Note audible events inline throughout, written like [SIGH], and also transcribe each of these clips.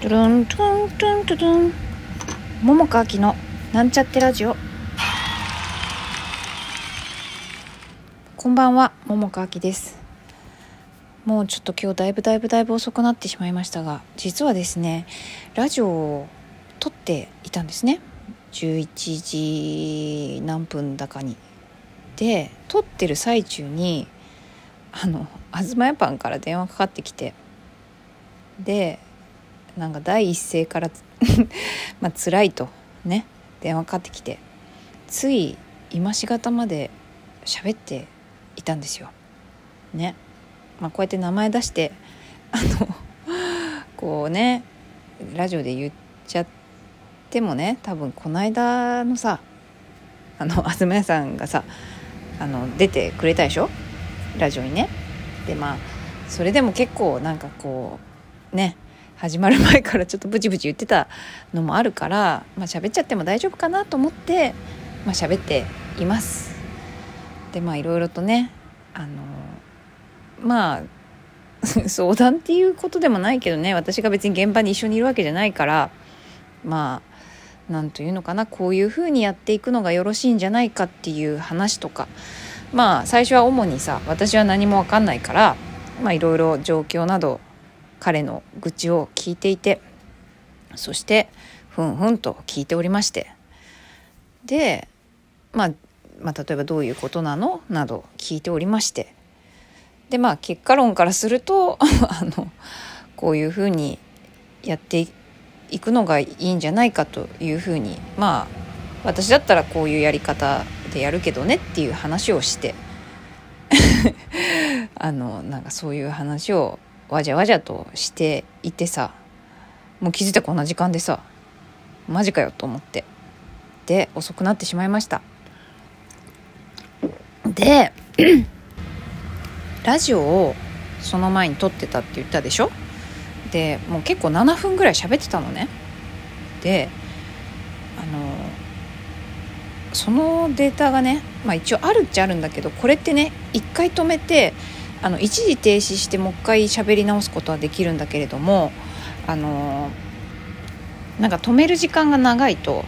トゥルントゥントゥントゥルン。桃佳明のなんちゃってラジオ。こんばんは桃佳明です。もうちょっと今日だいぶだいぶだいぶ遅くなってしまいましたが実はですねラジオを撮っていたんですね。11時何分だかに。で撮ってる最中にあの東屋パンから電話かかってきて。でなんか第一声から [LAUGHS] まあ辛いとね電話かかってきてつい今しがたまで喋っていたんですよ。ね。まあ、こうやって名前出して [LAUGHS] あのこうねラジオで言っちゃってもね多分この間のさあの東屋さんがさあの出てくれたでしょ？ラジオにね。でまあそれでも結構なんかこうね始まる前からちょっとブチブチ言ってたのもあるからまあ喋っちゃっても大丈夫かなと思ってまあ喋っています。でまあいろいろとねあのまあ [LAUGHS] 相談っていうことでもないけどね私が別に現場に一緒にいるわけじゃないからまあ何というのかなこういうふうにやっていくのがよろしいんじゃないかっていう話とかまあ最初は主にさ私は何も分かんないからまあいろいろ状況など彼の愚痴を聞いていてそしてふんふんと聞いておりまして。で、まあ、まあ例えばどういうことなの？など聞いておりまして。でまあ結果論からすると [LAUGHS] あのこういうふうにやっていくのがいいんじゃないかというふうにまあ私だったらこういうやり方でやるけどねっていう話をして。[LAUGHS] あのなんかそういう話をわじゃわじゃとしていてさもう気づいたこんな時間でさマジかよと思って。で遅くなってしまいました。で [CLEARS THROAT] ラジオをその前に撮ってたって言ったでしょ？でもう結構7分ぐらい喋ってたのね。であのそのデータがね、まあ、一応あるっちゃあるんだけどこれってね一回止めてあの一時停止してもう一回喋り直すことはできるんだけれどもあのなんか止める時間が長いと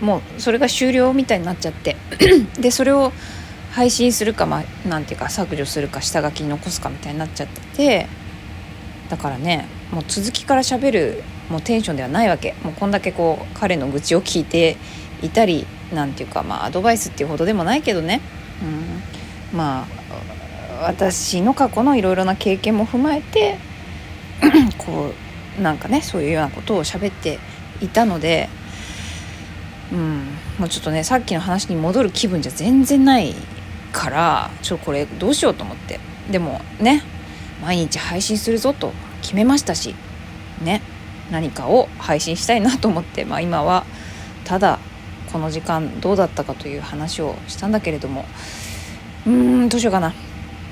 もうそれが終了みたいになっちゃって [CLEARS THROAT] でそれを配信するかまあなんていうか削除するか下書きに残すかみたいになっちゃっててだからねもう続きから喋るもうテンションではないわけ。もうこんだけこう彼の愚痴を聞いていたりなんていうかまあアドバイスっていうほどでもないけどね、うん、まあ私の過去のいろいろな経験も踏まえて [CLEARS THROAT] こうなんかねそういうようなことを喋っていたので、うん、もうちょっとねさっきの話に戻る気分じゃ全然ないからちょっとこれどうしようと思って。でもね毎日配信するぞと決めましたしね何かを配信したいなと思って、まあ、今はただこの時間どうだったかという話をしたんだけれどもうーんどうしようかな。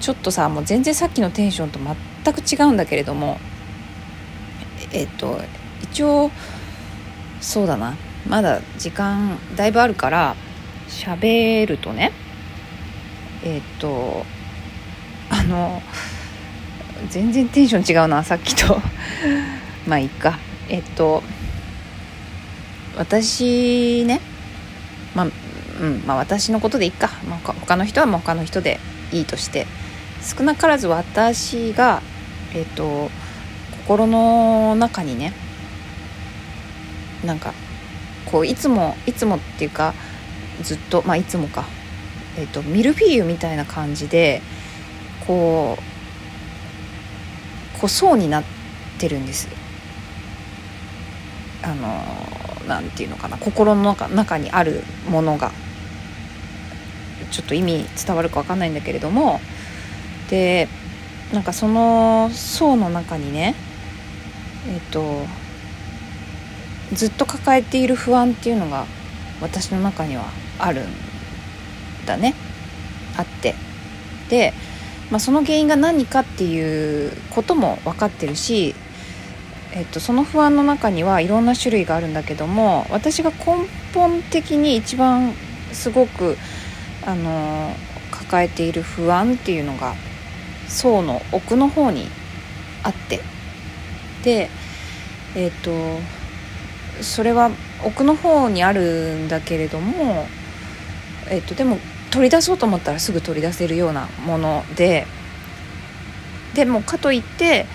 ちょっとさもう全然さっきのテンションと全く違うんだけれどもえっと一応そうだな。まだ時間だいぶあるから喋るとねえっとあの全然テンション違うなさっきと。[LAUGHS] まあいいか。えっと私ねまあうんまあ私のことでいいか、まあ、他の人はもう他の人でいいとして。少なからず私が、えーと、心の中にねなんかこういつもいつもっていうかずっとまあいつもか、えーと、ミルフィーユみたいな感じでこうこう層になってるんです。あのなんていうのかな。心の中中にあるものが。ちょっと意味伝わるか分かんないんだけれどもでなんかその層の中にねえっ、とずっと抱えている不安っていうのが私の中にはあるんだね。あって。で、まあ、その原因が何かっていうことも分かってるし、えっと、その不安の中にはいろんな種類があるんだけども私が根本的に一番すごくあの抱えている不安っていうのが層の奥の方にあって。でえっ、とそれは奥の方にあるんだけれども、えっ、とでも取り出そうと思ったらすぐ取り出せるようなもので。でもかといって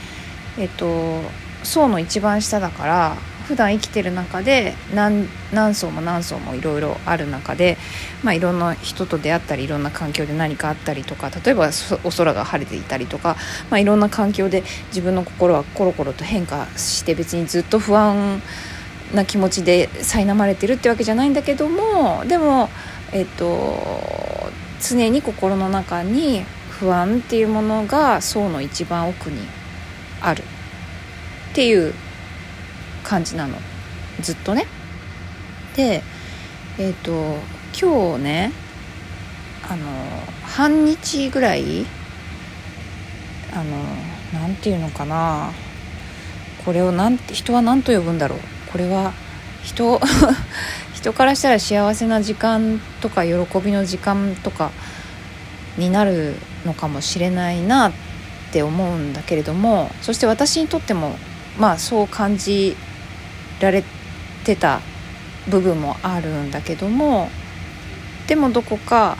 えっ、と層の一番下だから普段生きてる中で何何層も何層もいろいろある中で、まあ、いろんな人と出会ったりいろんな環境で何かあったりとか例えばお空が晴れていたりとか、まあ、いろんな環境で自分の心はコロコロと変化して別にずっと不安な気持ちで苛まれてるってわけじゃないんだけどもでも、えっと、常に心の中に不安っていうものが層の一番奥にあるっていう感じなの。ずっとね。でえっ、ー、と今日ねあの半日ぐらいあの何て言うのかな。これをなんて人は何と呼ぶんだろう。これは人 [LAUGHS] 人からしたら幸せな時間とか喜びの時間とかになるのかもしれないなって思うんだけれどもそして私にとってもまあそう感じられてた部分もあるんだけどもでもどこか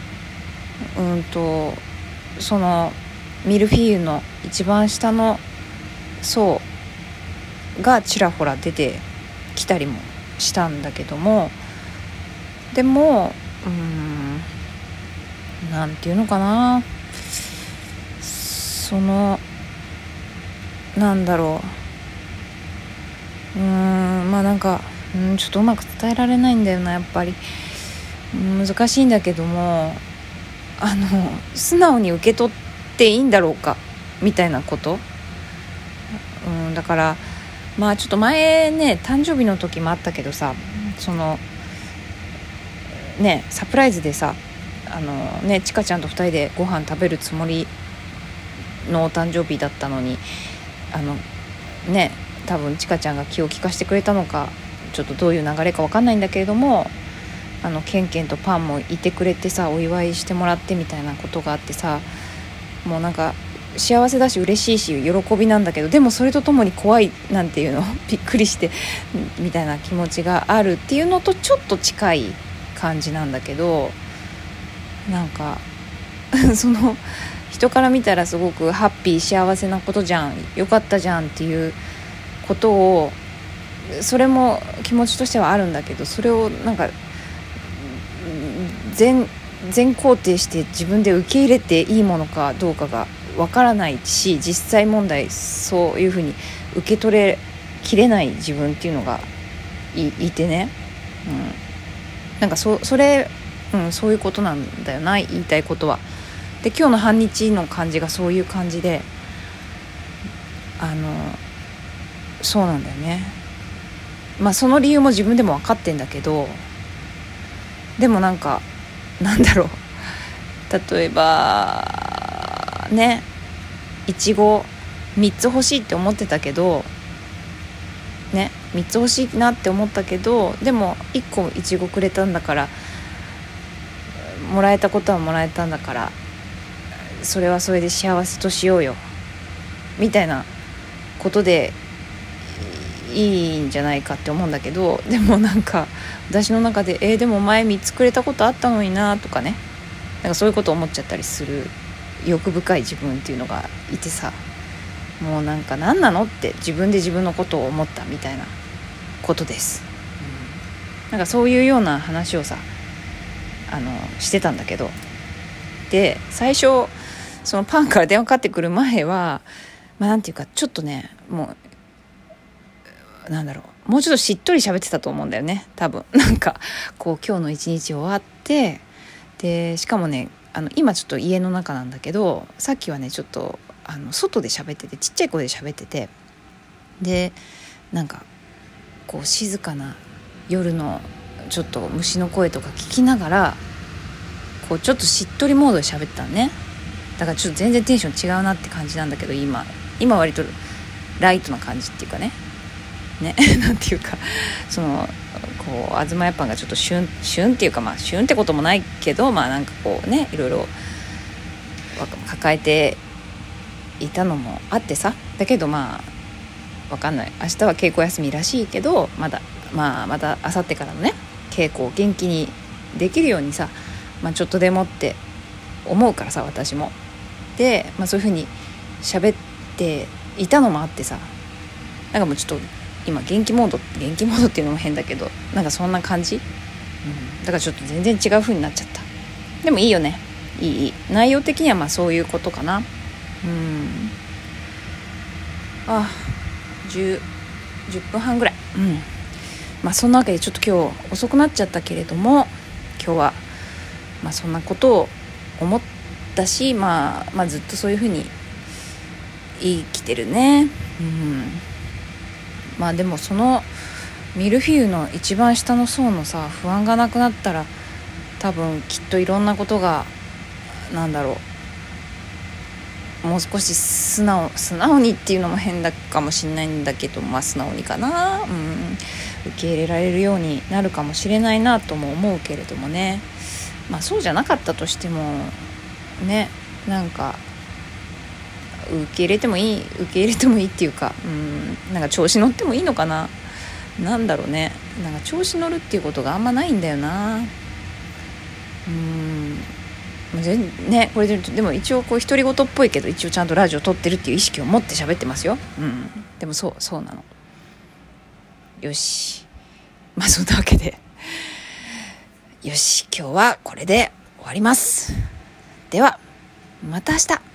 うんとそのミルフィーユの一番下の層がちらほら出てきたりもしたんだけどもでもうんなんていうのかな。そのなんだろう。うーん。まあなんかうんちょっとうまく伝えられないんだよなやっぱり。難しいんだけどもあの素直に受け取っていいんだろうかみたいなこと、うん、だからまあちょっと前ね誕生日の時もあったけどさそのねサプライズでさあのねちかちゃんと2人でご飯食べるつもりのお誕生日だったのにあのね多分ちかちゃんが気を利かしてくれたのかちょっとどういう流れか分かんないんだけれどもあのケンケンとパンもいてくれてさお祝いしてもらってみたいなことがあってさもうなんか幸せだし嬉しいし喜びなんだけどでもそれとともに怖いなんていうの [LAUGHS] びっくりしてみたいな気持ちがあるっていうのとちょっと近い感じなんだけどなんか [LAUGHS] その人から見たらすごくハッピー幸せなことじゃんよかったじゃんっていうことをそれも気持ちとしてはあるんだけどそれをなんか全全肯定して自分で受け入れていいものかどうかがわからないし実際問題そういうふうに受け取れきれない自分っていうのがいいてね、うん、なんかそそれ、うん、そういうことなんだよな言いたいことは。で今日の半日の感じがそういう感じであのそうなんだよね。まあその理由も自分でも分かってんだけどでもなんかなんだろう。例えばねいちご3つ欲しいって思ってたけどね3つ欲しいなって思ったけどでも1個いちごくれたんだからもらえたことはもらえたんだからそれはそれで幸せとしようよ。みたいなことでいいんじゃないかって思うんだけどでもなんか私の中で「えー、でも前3つくれたことあったのにな」とかね。なんかそういうこと思っちゃったりする欲深い自分っていうのがいてさ。もうなんか何なのって自分で自分のことを思ったみたいなことです、うん、なんかそういうような話をさあのしてたんだけど。で最初そのパンから電話かかってくる前はまあていうかちょっとねもうなんだろう。もうちょっとしっとり喋ってたと思うんだよね。多分。[LAUGHS] なんかこう今日の一日終わってでしかもねあの今ちょっと家の中なんだけどさっきはねちょっとあの外で喋っててちっちゃい声で喋っててでなんかこう静かな夜のちょっと虫の声とか聞きながらこうちょっとしっとりモードで喋ってたのね。だからちょっと全然テンション違うなって感じなんだけど今。今割とライトな感じっていうかね。ね [LAUGHS] なんていうかそのこう東屋パンがちょっと旬旬っていうかまあ旬ってこともないけどまあなんかこうねいろいろ抱えていたのもあってさ。だけどまあわかんない。明日は稽古休みらしいけどまだまあまた明後日からのね稽古を元気にできるようにさ、まあ、ちょっとでもって思うからさ私も。で、まあ、そういうふうに喋っていたのもあってさ。なんかもうちょっと今元気モード元気モードっていうのも変だけどなんかそんな感じ、うん、だからちょっと全然違う風になっちゃった。でもいいよね。いい内容的にはまあそういうことかな。うん。あ10 10分半ぐらい。うん。まあそんなわけでちょっと今日遅くなっちゃったけれども今日はまあそんなことを思ったし、まあ、まあずっとそういうふうに生きてるね。うんまあでもそのミルフィーユの一番下の層のさ不安がなくなったら多分きっといろんなことがなんだろうもう少し素直素直にっていうのも変だかもしんないんだけどまあ素直にかな、うん、受け入れられるようになるかもしれないなとも思うけれどもね。まあそうじゃなかったとしてもねなんか受け入れてもいい受け入れてもいいっていうかうんなんか調子乗ってもいいのかな？なんだろうね。なんか調子乗るっていうことがあんまないんだよな。うん。ねこれででも一応こう独り言っぽいけど一応ちゃんとラジオ撮ってるっていう意識を持って喋ってますよ。うん。でもそうそうなの。よし。まあそんなわけで。よし今日はこれで終わります。ではまた明日。